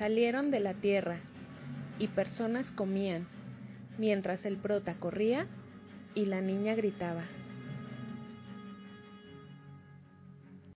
Salieron de la tierra y personas comían, mientras el prota corría y la niña gritaba.